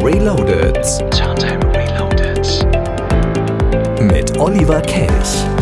Reloaded. Turntable Reloaded. Mit Oliver Kelch.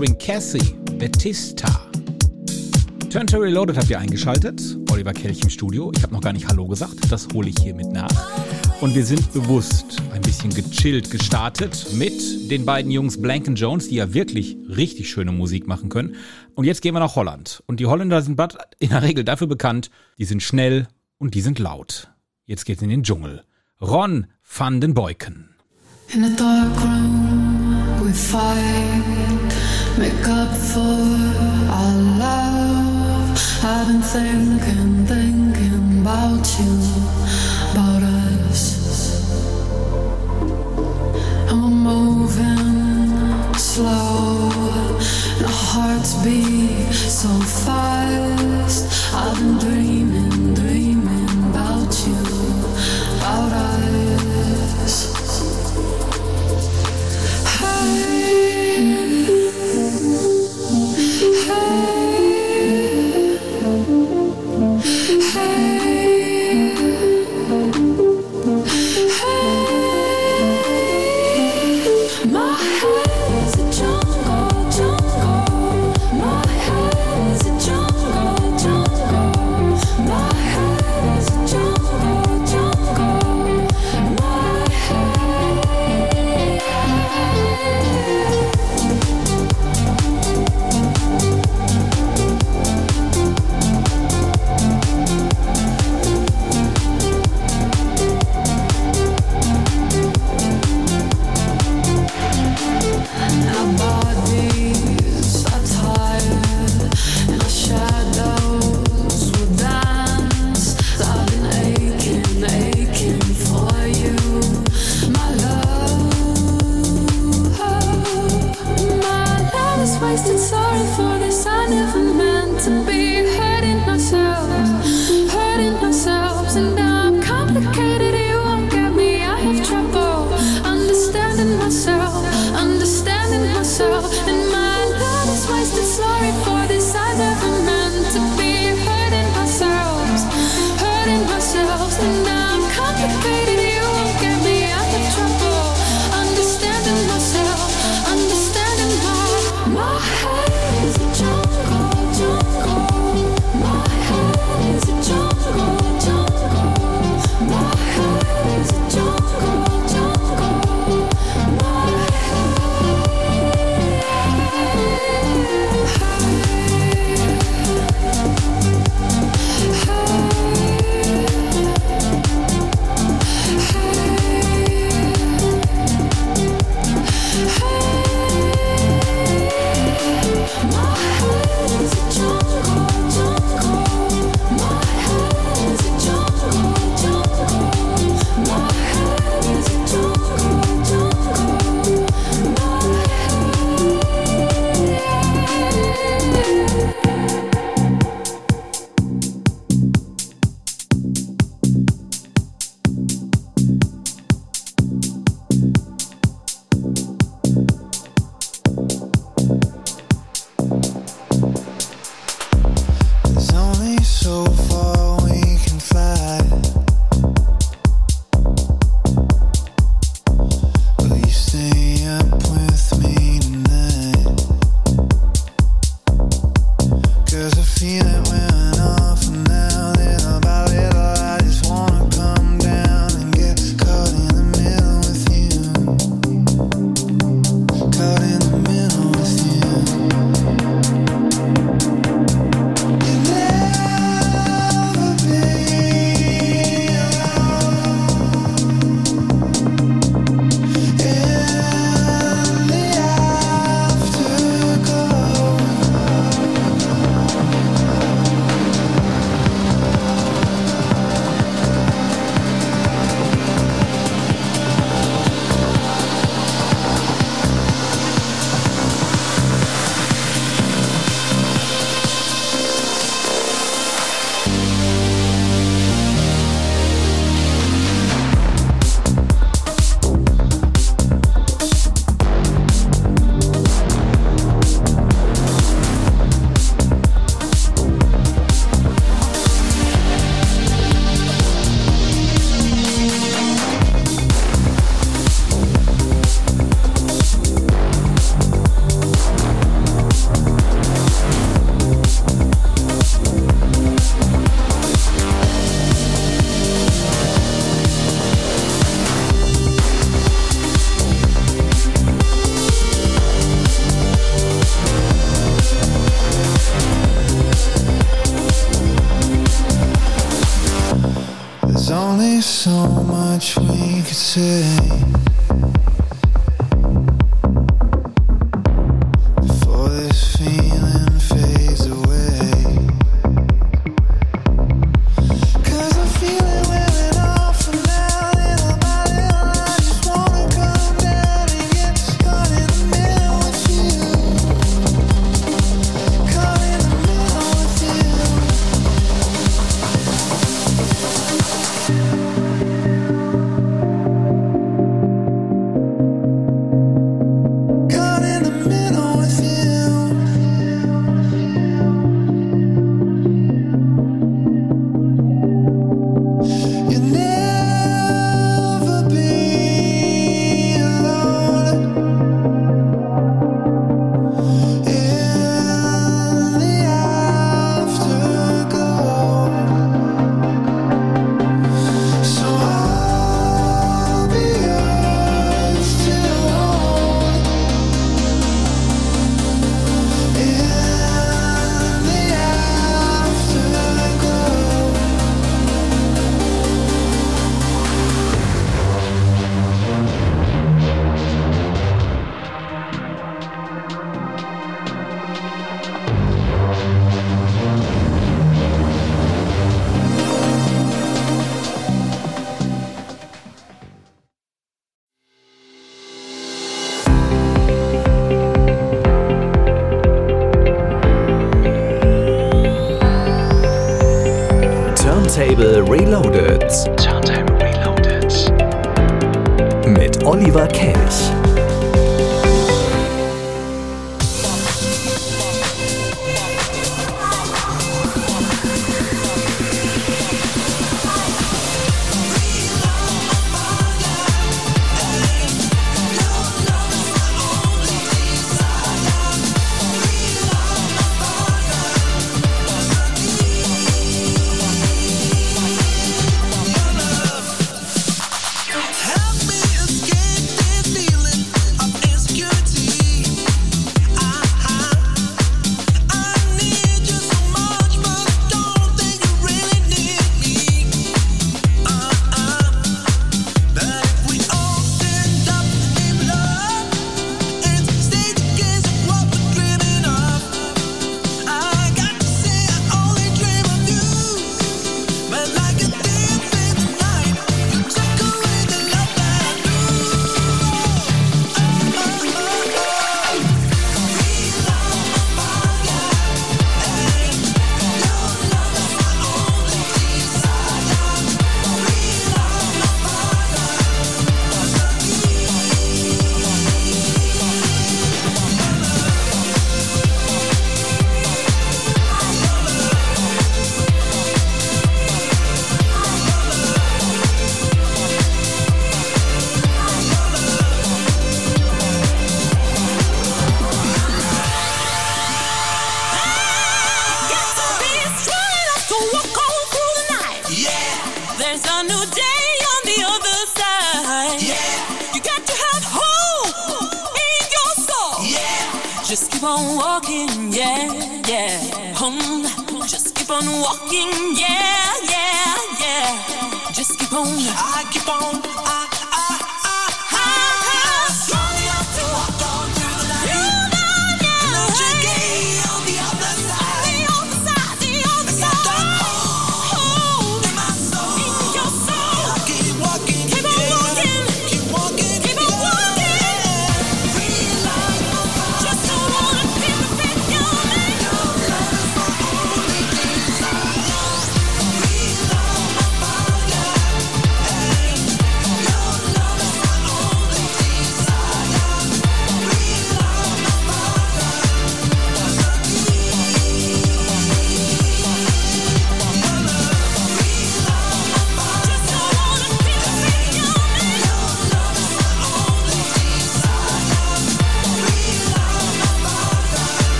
Featuring Cassie Batista. Turntable Reloaded habt ihr eingeschaltet. Oliver Kelch im Studio. Ich habe noch gar nicht Hallo gesagt. Das hole ich hiermit nach. Und wir sind bewusst ein bisschen gechillt gestartet mit den beiden Jungs Blank Jones, die ja wirklich richtig schöne Musik machen können. Und jetzt gehen wir nach Holland. Und die Holländer sind in der Regel dafür bekannt, die sind schnell und die sind laut. Jetzt geht's in den Dschungel. Ron van den Boyken. In a dark room we fight, make up for our love. I've been thinking, thinking about you, about us. And we're moving slow, and our hearts beat so fast. I've been dreaming,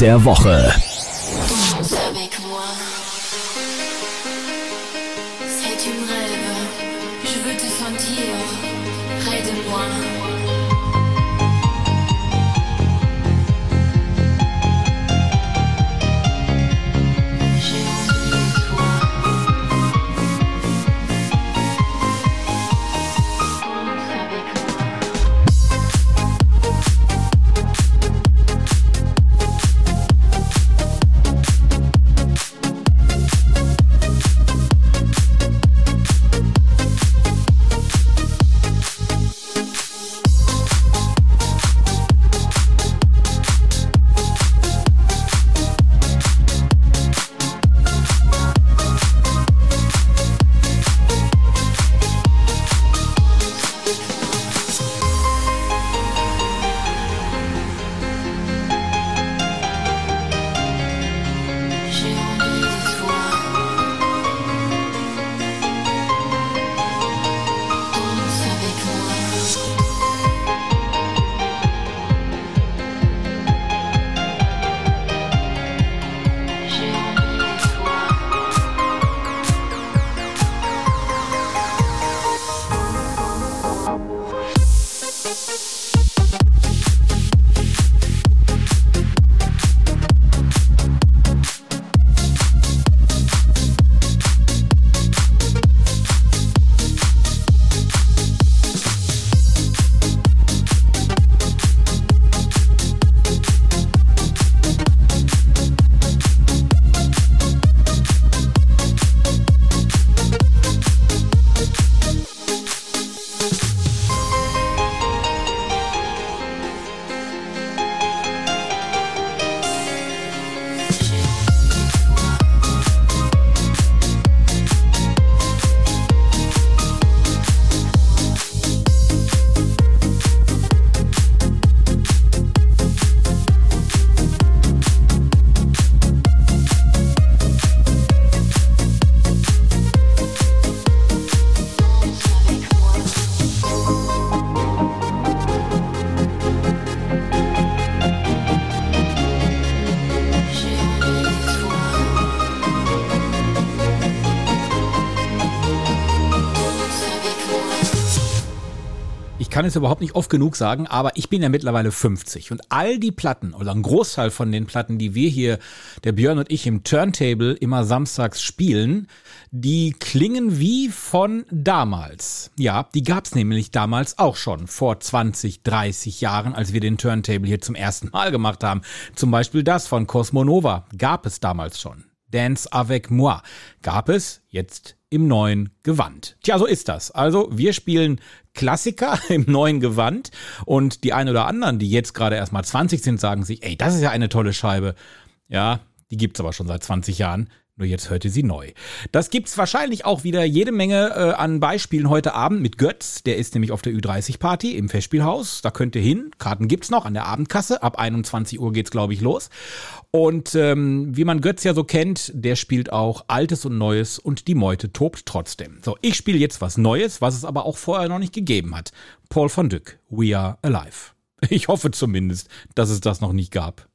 der Woche. Es überhaupt nicht oft genug sagen, aber ich bin ja mittlerweile 50 und all die Platten oder ein Großteil von den Platten, die wir hier, der Björn und ich im Turntable immer samstags spielen, die klingen wie von damals. Ja, die gab's nämlich damals auch schon, vor 20, 30 Jahren, als wir den Turntable hier zum ersten Mal gemacht haben. Zum Beispiel das von Cosmonova gab es damals schon. Dance avec moi gab es jetzt im neuen Gewand. Tja, so ist das. Also wir spielen Klassiker im neuen Gewand und die ein oder anderen, die jetzt gerade erst mal 20 sind, sagen sich, ey, das ist ja eine tolle Scheibe. Ja, die gibt's aber schon seit 20 Jahren. Nur jetzt hörte sie neu. Das gibt's wahrscheinlich auch wieder jede Menge äh, an Beispielen heute Abend mit Götz. Der ist nämlich auf der Ü30-Party im Festspielhaus. Da könnt ihr hin. Karten gibt's noch an der Abendkasse. Ab 21 Uhr geht's, glaube ich, los. Und ähm, wie man Götz ja so kennt, der spielt auch Altes und Neues und die Meute tobt trotzdem. So, ich spiele jetzt was Neues, was es aber auch vorher noch nicht gegeben hat. Paul von Dyck, We Are Alive. Ich hoffe zumindest, dass es das noch nicht gab.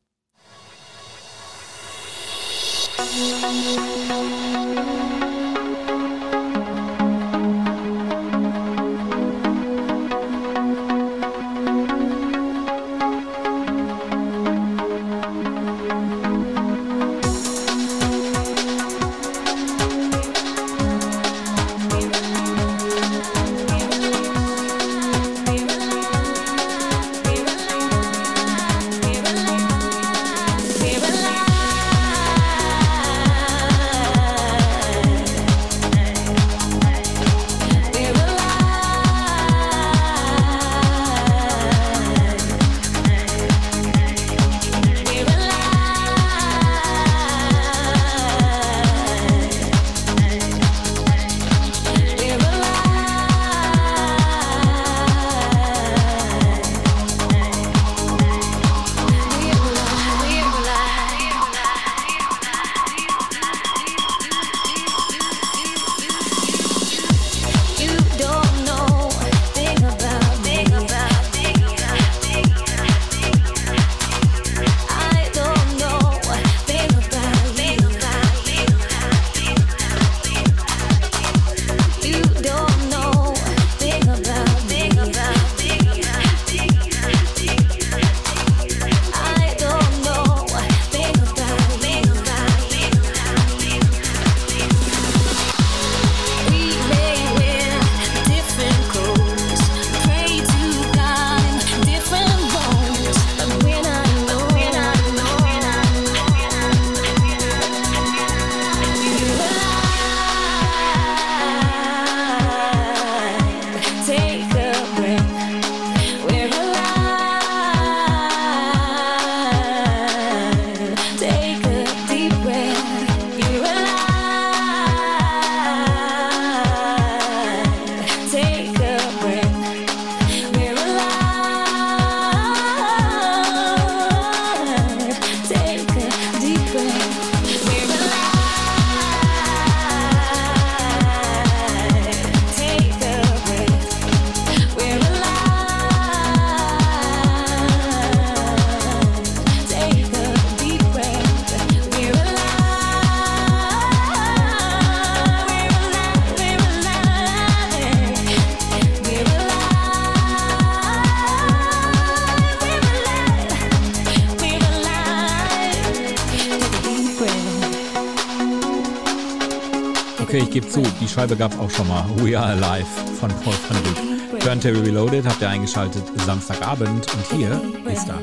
Scheibe gab auch schon mal. We Are Alive von Paul van Dyk. Turntable Reloaded habt ihr eingeschaltet Samstagabend und hier ist er,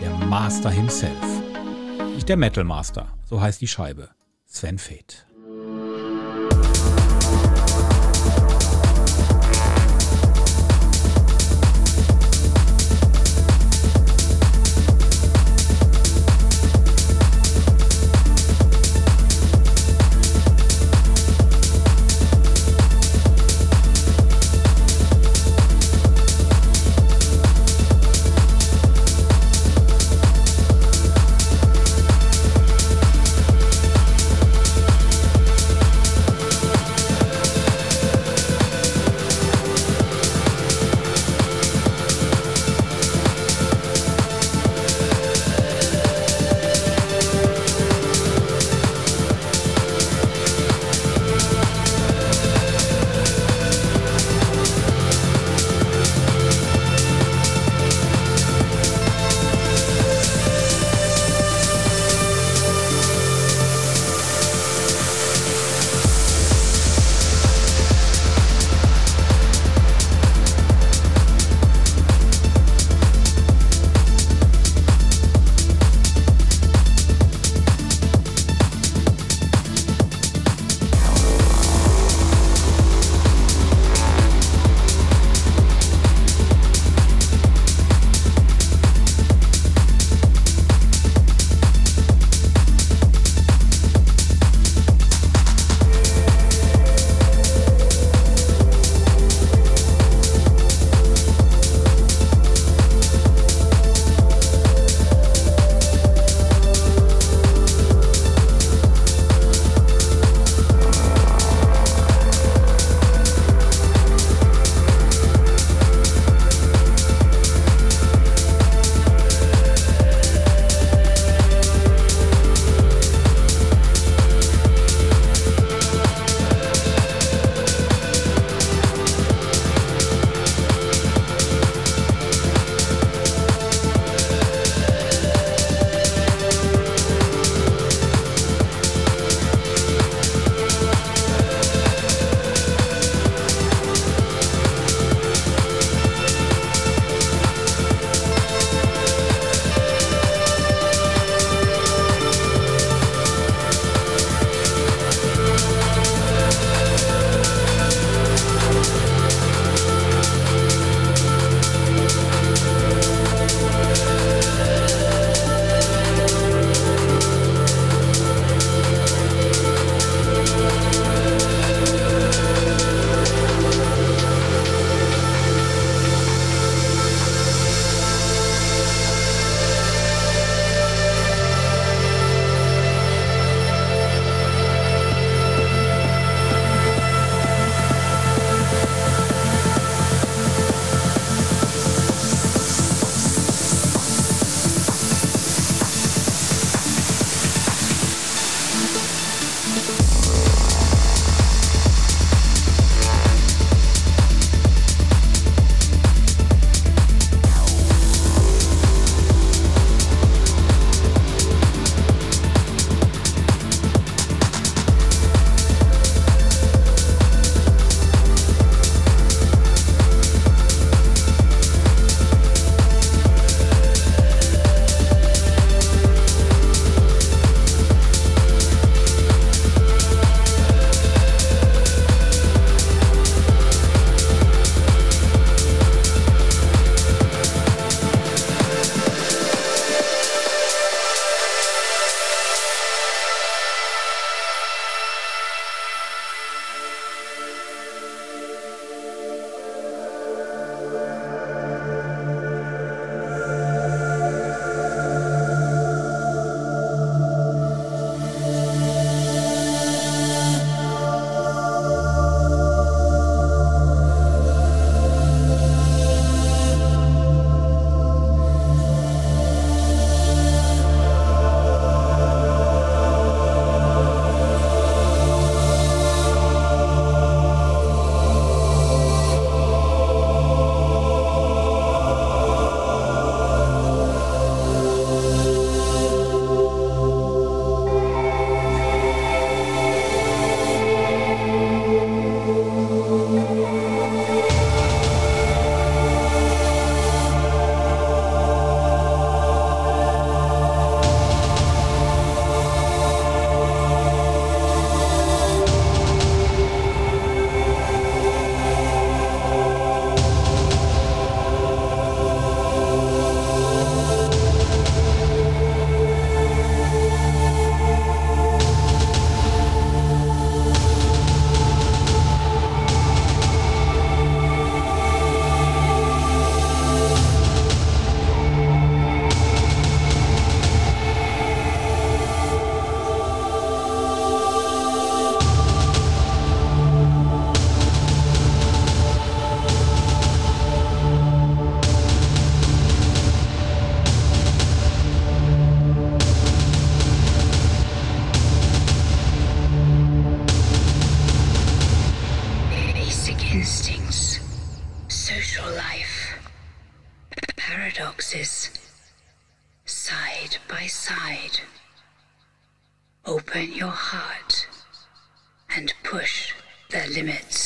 der Master himself. Nicht der Metal Master, so heißt die Scheibe. Sven Feth. And push the limits.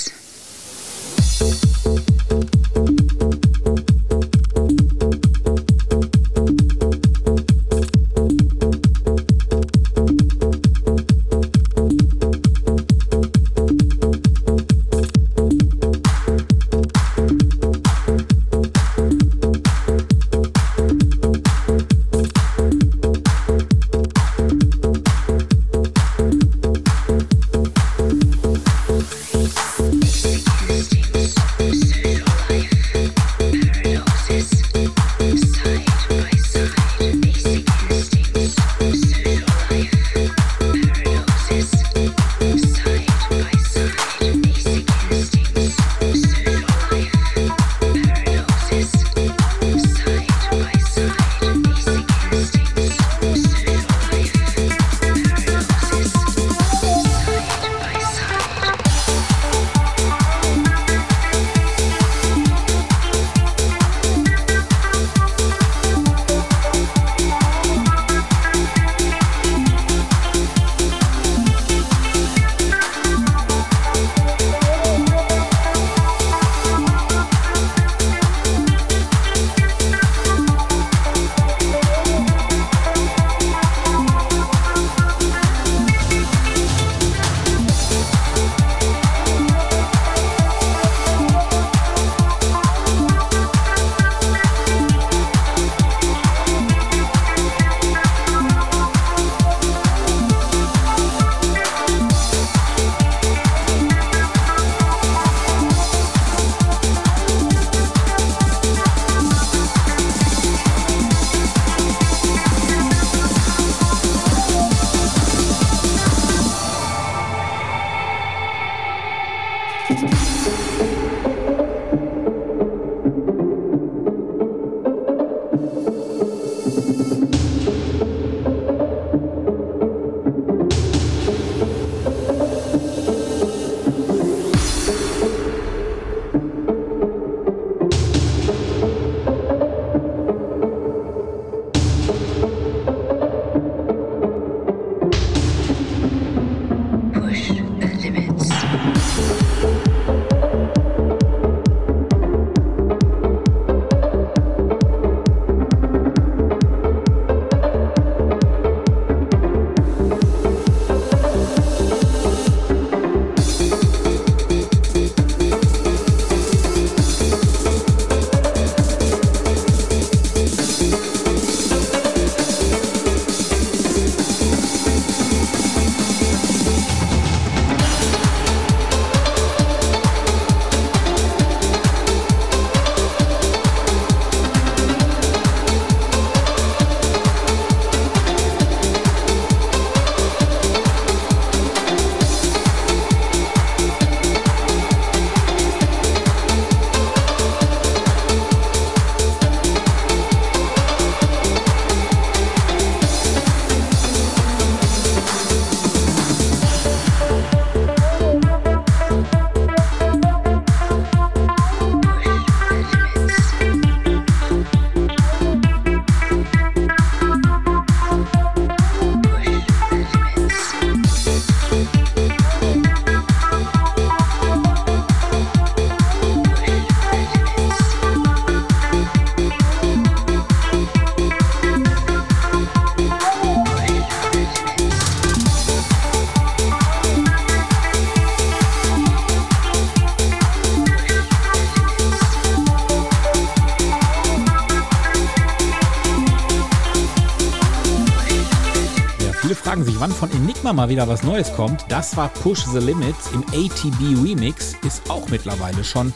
Immer mal wieder was Neues kommt. Das war Push the Limits im ATB Remix, ist auch mittlerweile schon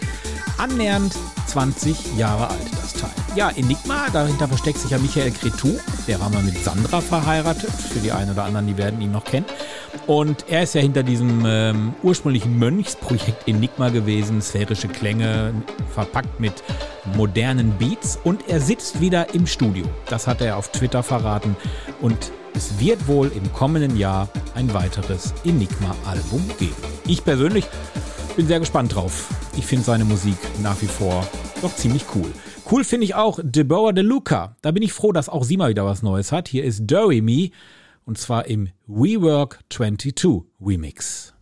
annähernd 20 Jahre alt, das Teil. Ja, Enigma, dahinter versteckt sich ja Michael Cretou, der war mal mit Sandra verheiratet, für die einen oder anderen, die werden ihn noch kennen. Und er ist ja hinter diesem ähm, ursprünglichen Mönchsprojekt Enigma gewesen, sphärische Klänge, verpackt mit modernen Beats und er sitzt wieder im Studio. Das hat er auf Twitter verraten und es wird wohl im kommenden Jahr ein weiteres Enigma-Album geben. Ich persönlich bin sehr gespannt drauf. Ich finde seine Musik nach wie vor doch ziemlich cool. Cool finde ich auch Deborah DeLuca. Da bin ich froh, dass auch sie mal wieder was Neues hat. Hier ist Dory Me und zwar im WeWork 22 Remix.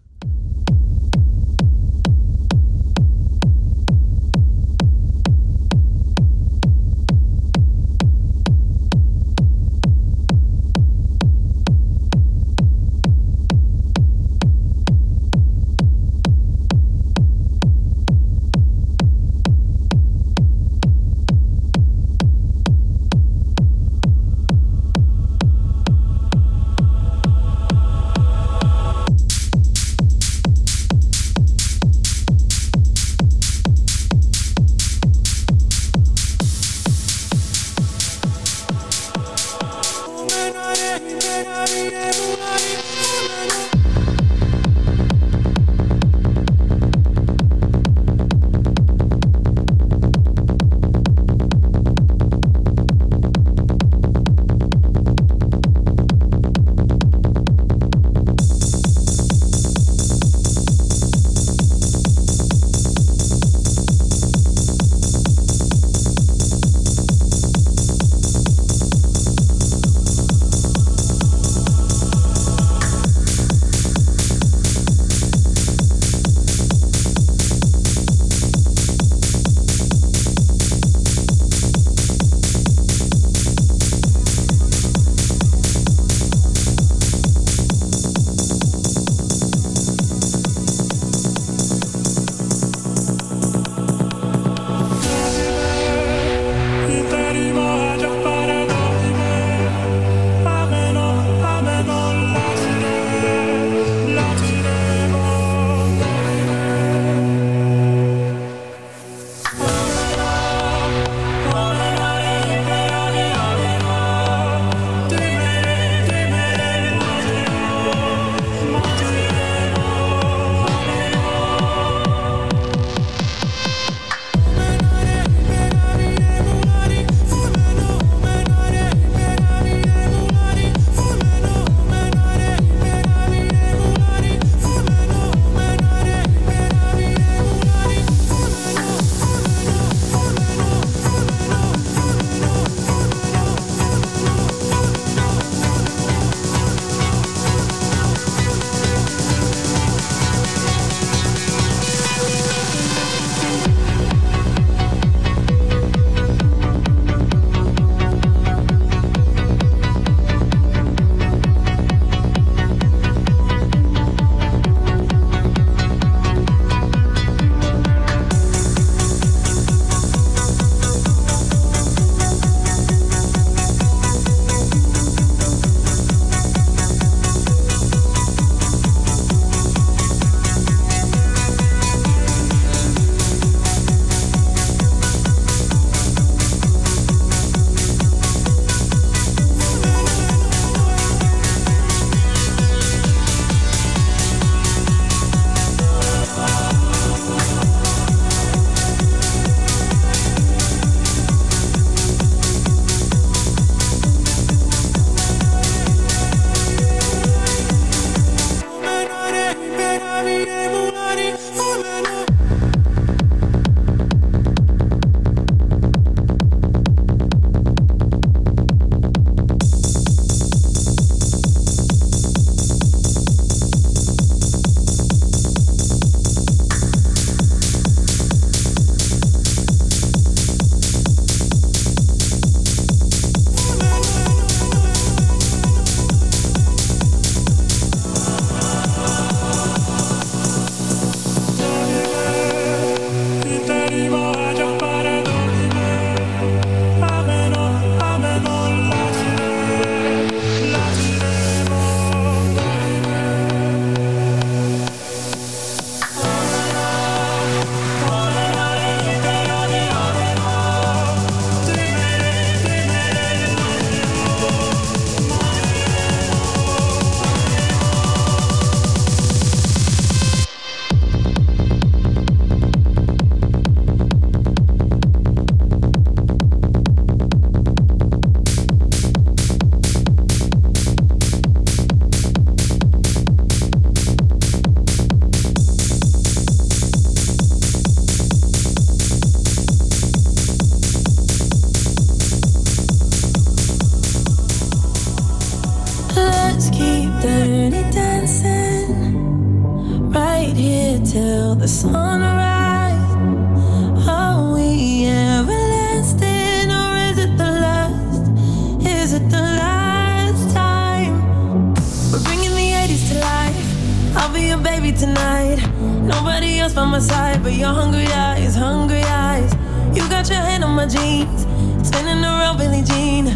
now, Billie Jean?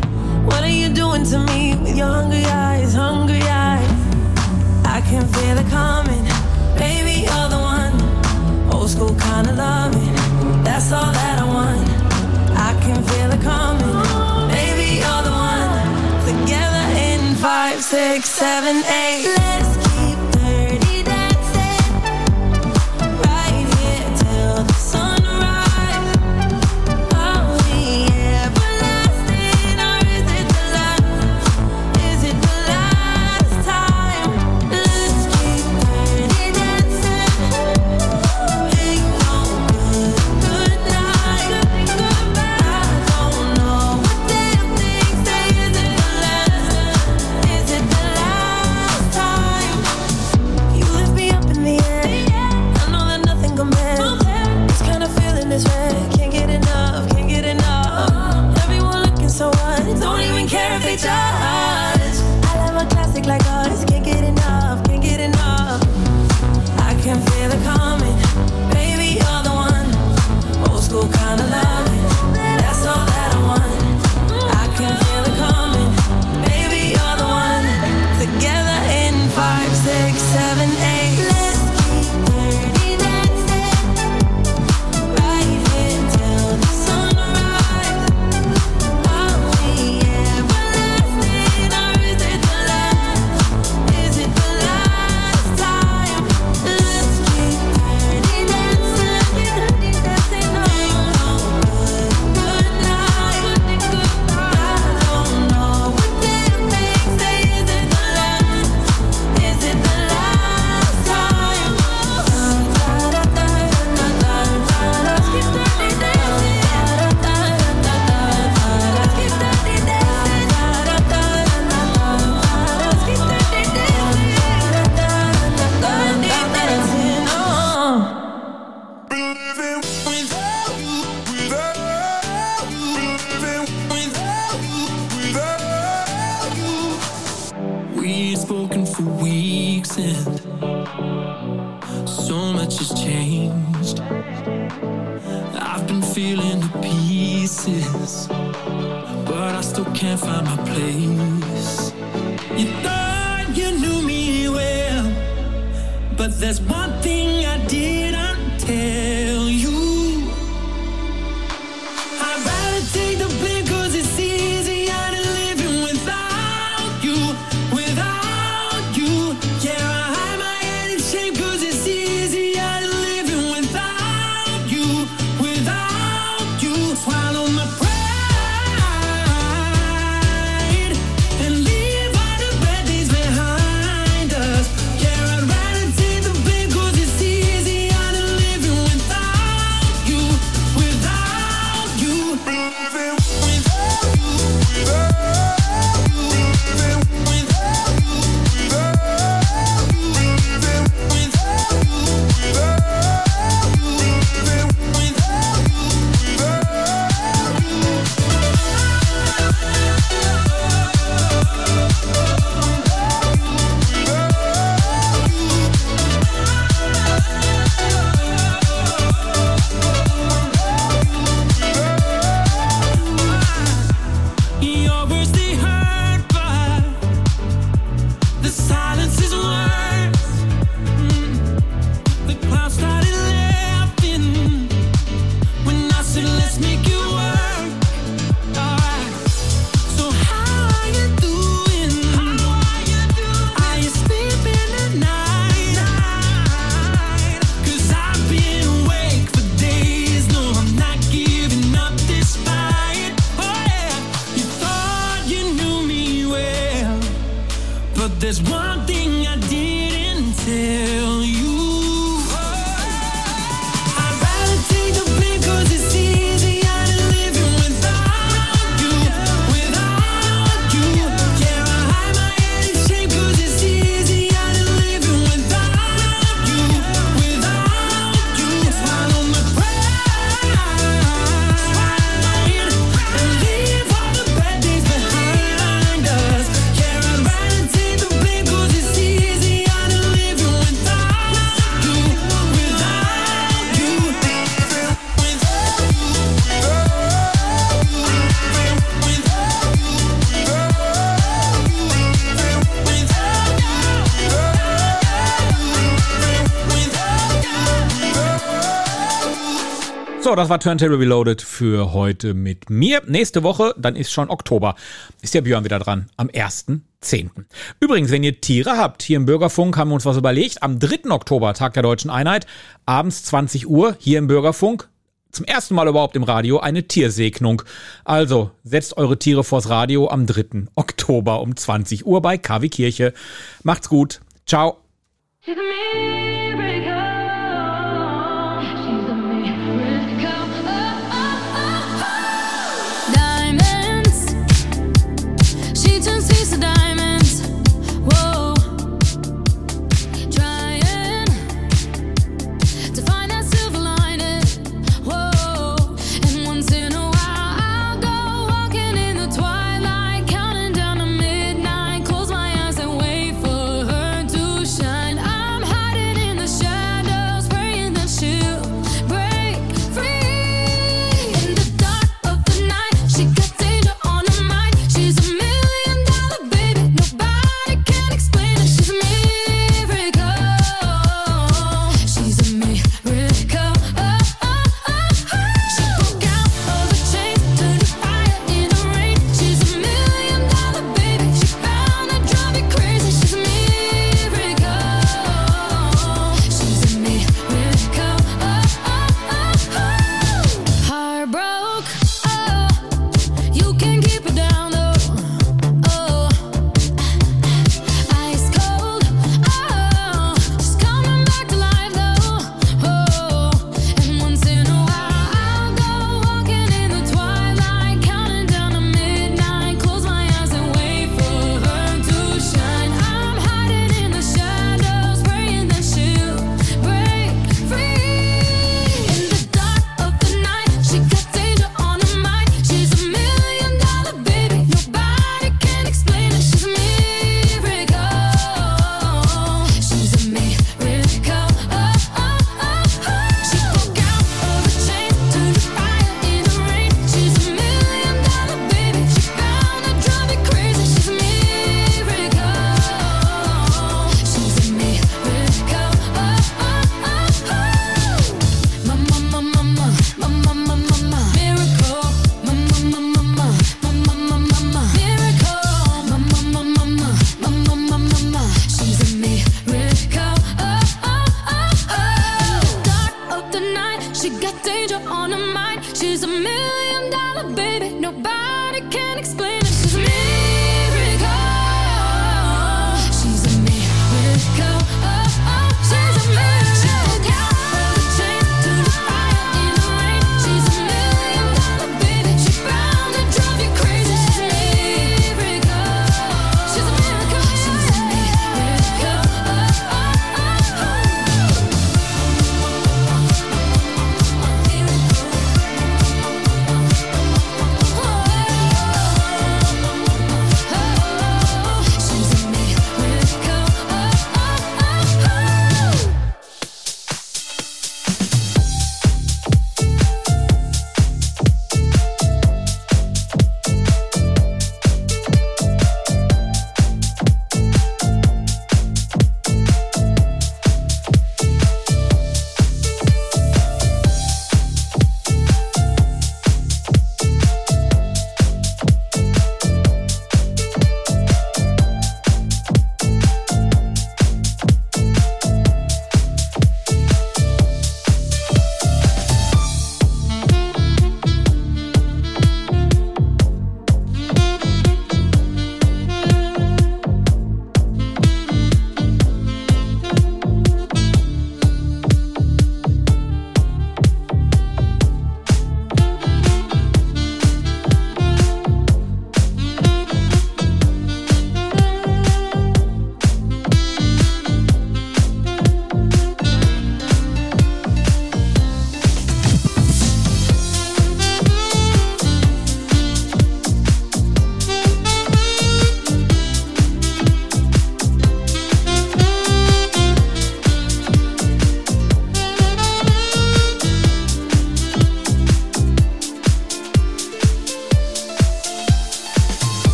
What are you doing to me with your hungry eyes, hungry eyes? I can feel it coming, baby, you're the one. Old school kind of loving, that's all that I want. I can feel it coming, baby, you're the one. Together in five, six, seven, eight. Let's Das war Turntable Reloaded für heute mit mir. Nächste Woche, dann ist schon Oktober, ist der Björn wieder dran, am 1.10. Übrigens, wenn ihr Tiere habt, hier im Bürgerfunk haben wir uns was überlegt. Am 3. Oktober, Tag der Deutschen Einheit, abends 20 Uhr, hier im Bürgerfunk, zum ersten Mal überhaupt im Radio eine Tiersegnung. Also setzt eure Tiere vors Radio am 3. Oktober um 20 Uhr bei KW Kirche. Macht's gut. Ciao.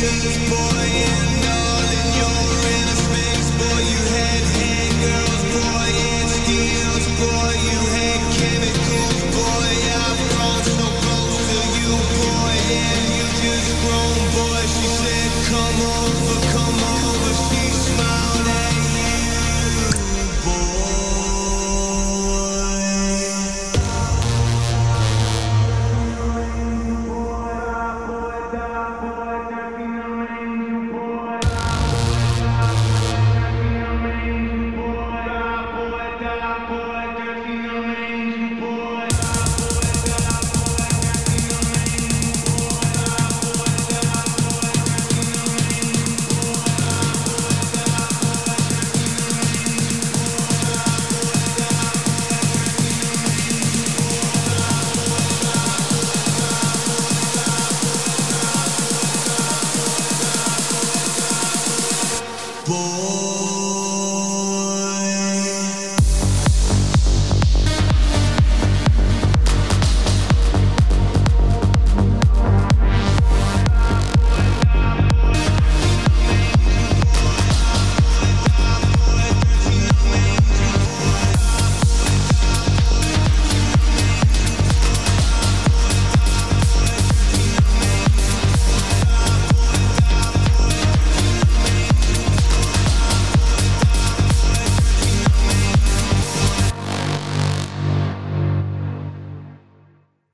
this boy in.